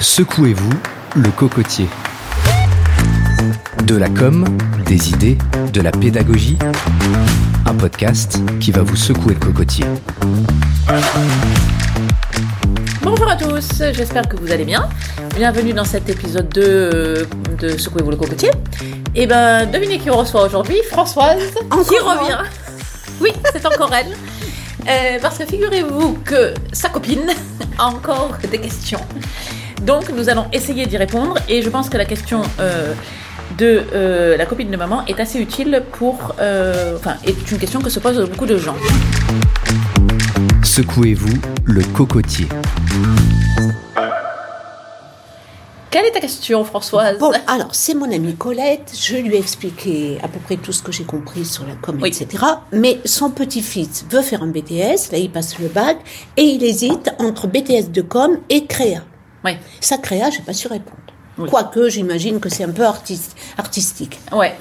Secouez-vous le cocotier. De la com, des idées, de la pédagogie. Un podcast qui va vous secouer le cocotier. Bonjour à tous, j'espère que vous allez bien. Bienvenue dans cet épisode 2 de Secouez-vous le cocotier. Et ben, devinez qui on reçoit aujourd'hui Françoise, qui revient. Oui, c'est encore elle. Euh, parce que figurez-vous que sa copine a encore des questions. Donc nous allons essayer d'y répondre et je pense que la question euh, de euh, la copine de maman est assez utile pour... euh, Enfin, est une question que se posent beaucoup de gens. Secouez-vous le cocotier. Quelle est ta question Françoise? Bon, alors, c'est mon amie Colette. Je lui ai expliqué à peu près tout ce que j'ai compris sur la com, Oui. etc. Mais son petit-fils veut faire un BTS. Là, il passe le bac. Et il hésite entre BTS de com et créa. Oui. Ça, créa, je sais pas su répondre. Oui. Quoique, j'imagine que c'est un peu artis- artistique. Ouais.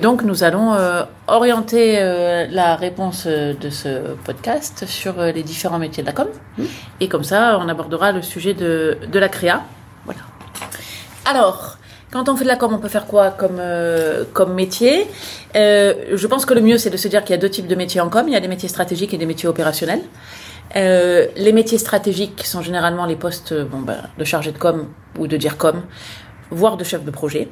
Donc nous allons euh, orienter euh, la réponse euh, de ce podcast sur les différents métiers de la com. Et comme ça, on abordera le sujet de, de la créa. Voilà. Alors, quand on fait de la com, on peut faire quoi comme, euh, comme métier? Euh, Je pense que le mieux, c'est de se dire qu'il y a deux types de métiers en com. Il y a des métiers stratégiques et des métiers opérationnels. Euh, les métiers stratégiques sont généralement les postes euh, bon, ben, de chargé de com ou de dire com, voire de chef de projet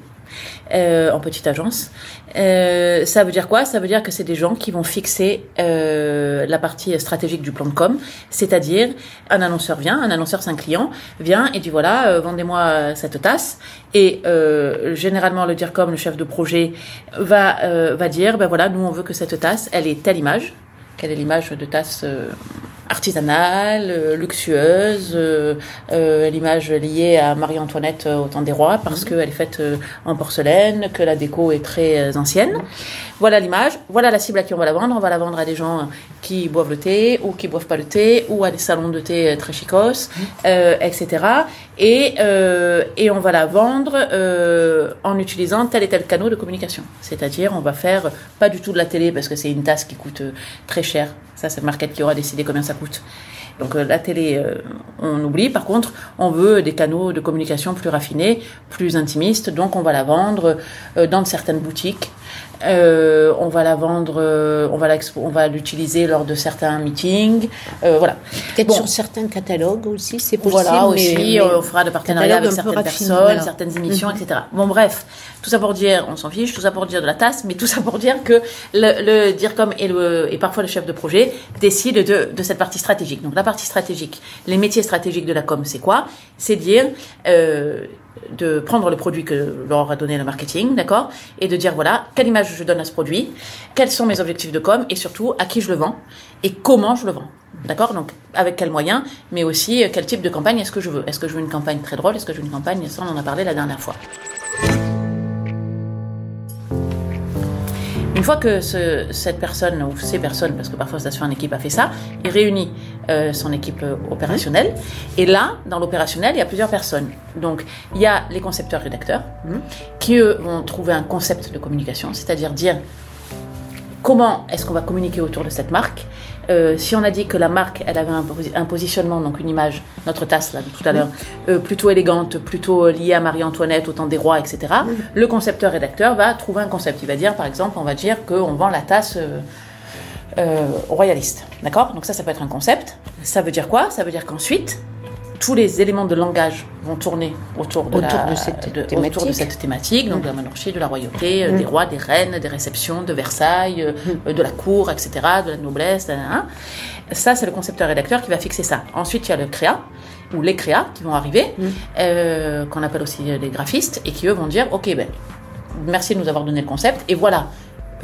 euh, en petite agence. Euh, ça veut dire quoi? Ça veut dire que c'est des gens qui vont fixer euh, la partie stratégique du plan de com, c'est-à-dire un annonceur vient, un annonceur c'est un client, vient et dit voilà, euh, vendez-moi cette tasse. Et généralement le DIRCOM, le chef de projet, va, va dire ben voilà, nous on veut que cette tasse, elle ait telle image. Quelle est l'image de tasse euh, artisanale, euh, luxueuse, euh, euh, l'image liée à Marie-Antoinette au temps des rois parce qu'elle est faite en porcelaine, que la déco est très ancienne. Voilà l'image, voilà la cible à qui on va la vendre. On va la vendre à des gens qui boivent le thé ou qui boivent pas le thé ou à des salons de thé euh, très chicos, euh, etc. Et, euh, et on va la vendre euh, en utilisant tel et tel canal de communication. C'est-à-dire, on va faire pas du tout de la télé parce que c'est une tasse qui coûte euh, très cher. Ça, c'est le market qui aura décidé combien ça coûte. Donc euh, la télé, euh, on oublie. Par contre, on veut des canaux de communication plus raffinés, plus intimistes. Donc on va la vendre euh, dans certaines boutiques. Euh, on va la vendre, euh, on va on va l'utiliser lors de certains meetings. Euh, voilà. Peut-être Bon. sur certains catalogues aussi, c'est possible. Voilà aussi, mais- on fera de partenariats avec certaines personnes, voilà. certaines émissions, etc. Bon bref, tout ça pour dire, on s'en fiche, tout ça pour dire de la tasse, mais tout ça pour dire que le, le DIRCOM et, le, et parfois le chef de projet décident de, de cette partie stratégique. Donc la partie stratégique, les métiers stratégiques de la com, c'est quoi? C'est dire euh, de prendre le produit que leur a donné le marketing, d'accord, et de dire voilà quelle image je donne à ce produit, quels sont mes objectifs de com, et surtout à qui je le vends et comment je le vends. D'accord Donc, avec quels moyens, mais aussi euh, quel type de campagne est-ce que je veux Est-ce que je veux une campagne très drôle Est-ce que je veux une campagne, ça on en a parlé la dernière fois. Une fois que ce- cette personne, ou ces personnes, parce que parfois fait en équipe, a fait ça, il réunit euh, son équipe euh, opérationnelle. Et là, dans l'opérationnel, il y a plusieurs personnes. Donc, il y a les concepteurs-rédacteurs, qui eux vont trouver un concept de communication, c'est-à-dire dire comment est-ce qu'on va communiquer autour de cette marque Euh, Si on a dit que la marque, elle avait un, posi- un positionnement, donc une image, notre tasse là de tout à l'heure, euh, plutôt élégante, plutôt liée à Marie-Antoinette, au temps des rois, etc. Le concepteur-rédacteur va trouver un concept. Il va dire, par exemple, on va dire qu'on vend la tasse euh, euh, royaliste, d'accord? Donc ça, ça peut être un concept. Ça veut dire quoi? Ça veut dire qu'ensuite, tous les éléments de langage vont tourner autour de, Autour la- de cette autour de thématique. cette thématique, donc de la monarchie, de la royauté, euh, des rois, des reines, des réceptions, de Versailles, euh, euh, de la cour, etc., de la noblesse. Ça, c'est le concepteur-rédacteur qui va fixer ça. Ensuite, il y a le créa, ou les créas qui vont arriver, euh, qu'on appelle aussi les graphistes, et qui eux vont dire, ok, ben, merci de nous avoir donné le concept, et voilà,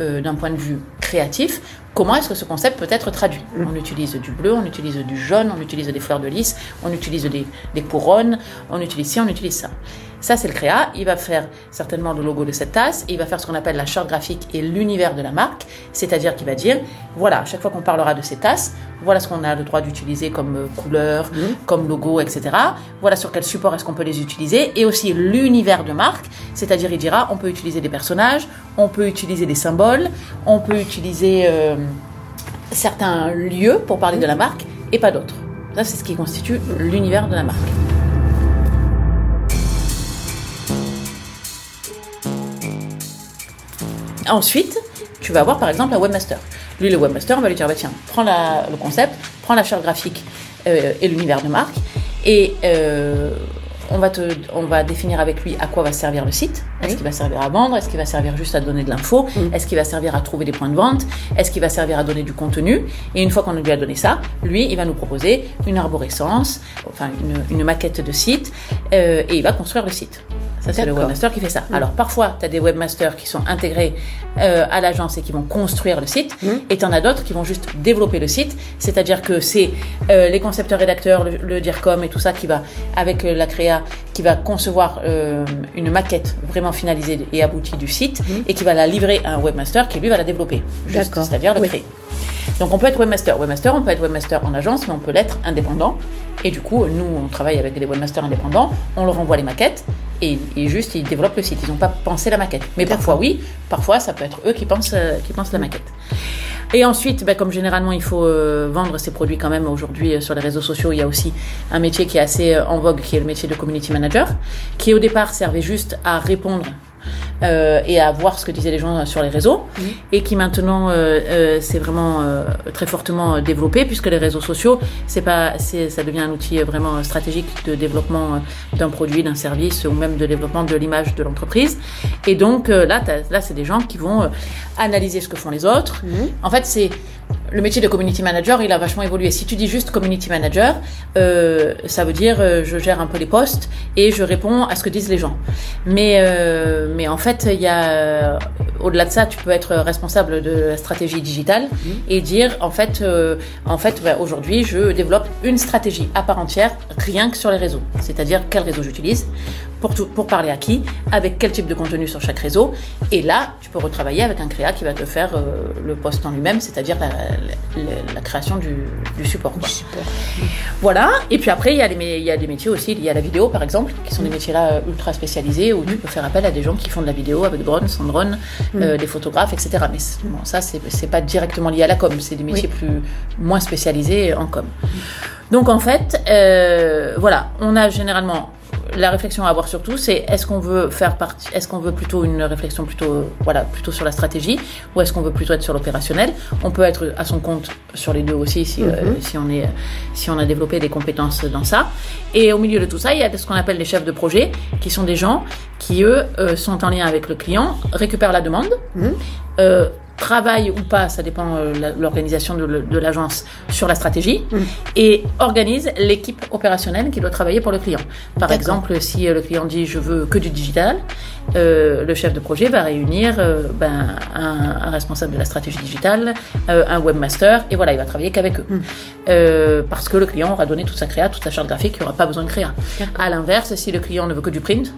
euh, d'un point de vue créatif, comment est-ce que ce concept peut être traduit On utilise du bleu, on utilise du jaune, on utilise des fleurs de lys, on utilise des, des couronnes, on utilise ci, on utilise ça. Ça, c'est le créa. Il va faire certainement le logo de cette tasse. Et il va faire ce qu'on appelle la charte graphique et l'univers de la marque. C'est-à-dire qu'il va dire, voilà, à chaque fois qu'on parlera de ces tasses, voilà ce qu'on a le droit d'utiliser comme euh, couleur, comme logo, etc. Voilà sur quel support est-ce qu'on peut les utiliser. Et aussi l'univers de marque. C'est-à-dire, il dira, on peut utiliser des personnages, on peut utiliser des symboles, on peut utiliser euh, certains lieux pour parler de la marque et pas d'autres. Ça, c'est ce qui constitue l'univers de la marque. Ensuite, tu vas avoir par exemple un webmaster. Lui, le webmaster, on va lui dire bah, tiens, prends le concept, prends la charte graphique euh, et l'univers de marque euh, on, va te, on va définir avec lui à quoi va servir le site. Est-ce Oui. qu'il va servir à vendre? Est-ce qu'il va servir juste à donner de l'info? Est-ce qu'il va servir à trouver des points de vente? Est-ce qu'il va servir à donner du contenu? Et une fois qu'on lui a donné ça, lui, il va nous proposer une arborescence, enfin une, une maquette de site, euh, et il va construire le site. Ça, c'est le webmaster qui fait ça. Alors, parfois, tu as des webmasters qui sont intégrés euh, à l'agence et qui vont construire le site, et tu en as d'autres qui vont juste développer le site. C'est-à-dire que c'est euh, les concepteurs rédacteurs, le, le DIRCOM et tout ça qui va, avec la créa, qui va concevoir euh, une maquette vraiment finalisée et aboutie du site, et qui va la livrer à un webmaster qui, lui, va la développer. C'est-à-dire le Oui. créer. Donc on peut être webmaster. Webmaster, on peut être webmaster en agence, mais on peut l'être indépendant. Et du coup, nous, on travaille avec des webmasters indépendants, on leur envoie les maquettes et, et juste ils développent le site. Ils n'ont pas pensé la maquette. Mais parfois oui, parfois ça peut être eux qui pensent, euh, qui pensent la maquette. Et ensuite, ben, comme généralement il faut euh, vendre ses produits quand même aujourd'hui euh, sur les réseaux sociaux, il y a aussi un métier qui est assez euh, en vogue, qui est le métier de community manager, qui au départ servait juste à répondre euh, et à voir ce que disaient les gens sur les réseaux, et qui maintenant euh, euh, c'est vraiment euh, très fortement développé puisque les réseaux sociaux, c'est pas, c'est, ça devient un outil vraiment stratégique de développement d'un produit, d'un service ou même de développement de l'image de l'entreprise. Et donc là, là, c'est des gens qui vont analyser ce que font les autres. En fait, c'est le métier de community manager, il a vachement évolué. Si tu dis juste community manager, euh, ça veut dire euh, je gère un peu les postes et je réponds à ce que disent les gens. Mais euh, mais en fait, il y a euh, au-delà de ça, tu peux être responsable de la stratégie digitale et dire en fait euh, en fait bah, aujourd'hui, je développe une stratégie à part entière rien que sur les réseaux. C'est-à-dire quel réseau j'utilise pour tout, pour parler à qui, avec quel type de contenu sur chaque réseau. Et là, tu peux retravailler avec un créa qui va te faire euh, le poste en lui-même, c'est-à-dire la, la- la création du, du support. quoi. Voilà. Et puis après, il y, a les mé- il y a des métiers aussi liés à la vidéo, par exemple, qui sont des métiers là ultra spécialisés où tu peux faire appel à des gens qui font de la vidéo avec drone, sans drone, euh, des photographes, etc. Mais bon, ça, c'est c'est pas directement lié à la com. C'est des métiers plus moins spécialisés en com. Donc en fait, euh, voilà, on a généralement la réflexion à avoir surtout, c'est est-ce qu'on veut faire partie, est-ce qu'on veut plutôt une réflexion plutôt, voilà, plutôt sur la stratégie, ou est-ce qu'on veut plutôt être sur l'opérationnel? On peut être à son compte sur les deux aussi si, euh, si on est, si on a développé des compétences dans ça. Et au milieu de tout ça, il y a ce qu'on appelle les chefs de projet, qui sont des gens qui eux euh, sont en lien avec le client, récupèrent la demande. euh, travaillent ou pas, ça dépend euh, l'organisation de, l'agence sur la stratégie et organise l'équipe opérationnelle qui doit travailler pour le client. Par exemple, si euh, le client dit je veux que du digital, euh, le chef de projet va réunir euh, ben, un, un responsable de la stratégie digitale, un webmaster et voilà, il va travailler qu'avec eux. Euh, parce que le client aura donné toute sa créa, toute sa charte graphique, il n'y aura pas besoin de créa. À l'inverse, si le client ne veut que du print,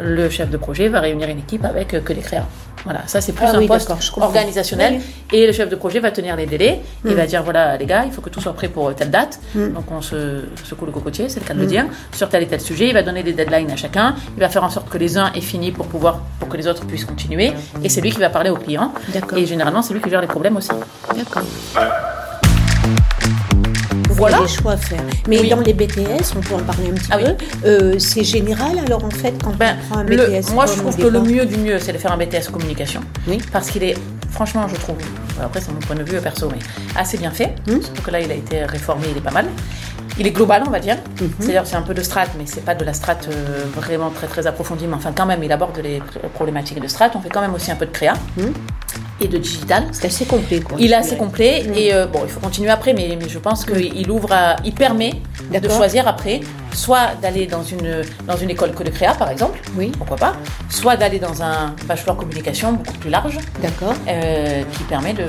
le chef de projet va réunir une équipe avec que des créas. Voilà, ça c'est plus Ah un oui, poste organisationnel. Oui, Et le chef de projet va tenir les délais. Il Mm. va dire voilà les gars, il faut que tout soit prêt pour telle date. Donc on se secoue le cocotier, c'est le cas de le Mm. dire. Sur tel et tel sujet, il va donner des deadlines à chacun. Il va faire en sorte que les uns aient fini pour pouvoir pour que les autres puissent continuer. Et c'est lui qui va parler au client. D'accord. Et généralement c'est lui qui gère les problèmes aussi. D'accord. Voilà. Des choix à faire. Mais Oui. dans les BTS, on peut en parler un petit Ah oui. peu. euh, c'est général alors en fait quand Ben, on prend un le- BTS. moi, je trouve que le mieux du mieux, c'est de faire un BTS communication. Oui. Parce qu'il est, franchement, je trouve, après, c'est mon point de vue perso, mais assez bien fait. Hmm. Surtout que là, il a été réformé, il est pas mal. Il est global, on va dire. Mhm. C'est-à-dire, c'est un peu de strat, mais c'est pas de la strat euh, vraiment très très approfondie. Mais enfin, quand même, il aborde les pr- problématiques de strat. On fait quand même aussi un peu de créa Mhm. Et de digital. C'est assez complet quoi. Il est assez complet Mm. et euh, bon, il faut continuer après, mais, mais je pense qu'il ouvre, à- il permet de choisir après, soit d'aller dans une dans une école que de créa, par exemple, Oui. pourquoi pas, soit d'aller dans un bachelor communication beaucoup plus large, D'accord. euh, qui permet de,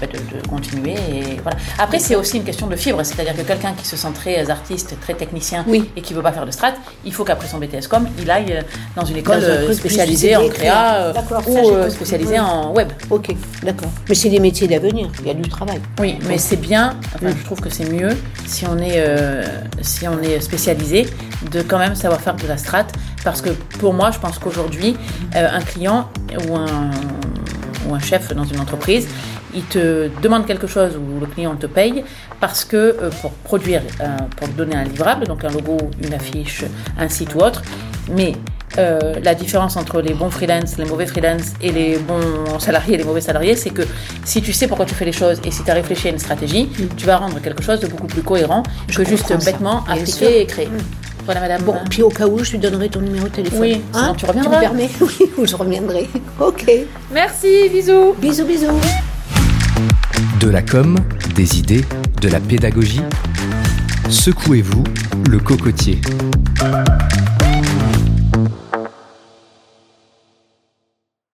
bah, de, de continuer. Et voilà. Après, c'est aussi une question de fibre, c'est-à-dire que quelqu'un qui se sent très artiste, très technicien Oui. et qui veut pas faire de strat, il faut qu'après son BTS com, il aille euh, dans une école Dans un euh, spécialisée en créa euh, ou euh, spécialisée en web. Ok, d'accord. Mais c'est des métiers d'avenir. Il y a du travail. Oui, mais c'est bien. Enfin, je trouve que c'est mieux si on est euh, si on est spécialisé de quand même savoir faire de la strat, parce que pour moi, je pense qu'aujourd'hui, euh, un client ou un ou un chef dans une entreprise, il te demande quelque chose ou le client te paye parce que euh, pour produire, euh, pour donner un livrable, donc un logo, une affiche, un site ou autre, mais euh, la différence entre les bons freelance, les mauvais freelance et les bons salariés et les mauvais salariés, c'est que si tu sais pourquoi tu fais les choses et si tu as réfléchi à une stratégie, tu vas rendre quelque chose de beaucoup plus cohérent que juste ça. bêtement Bien sûr. appliquer et créer. Voilà, madame. Bon, puis au cas où, je lui donnerai ton numéro de téléphone. Oui, sinon tu reviendras. me permets Oui, ou je reviendrai. Ok. Merci, bisous. Bisous, bisous. De la com, des idées, de la pédagogie. Secouez-vous le cocotier.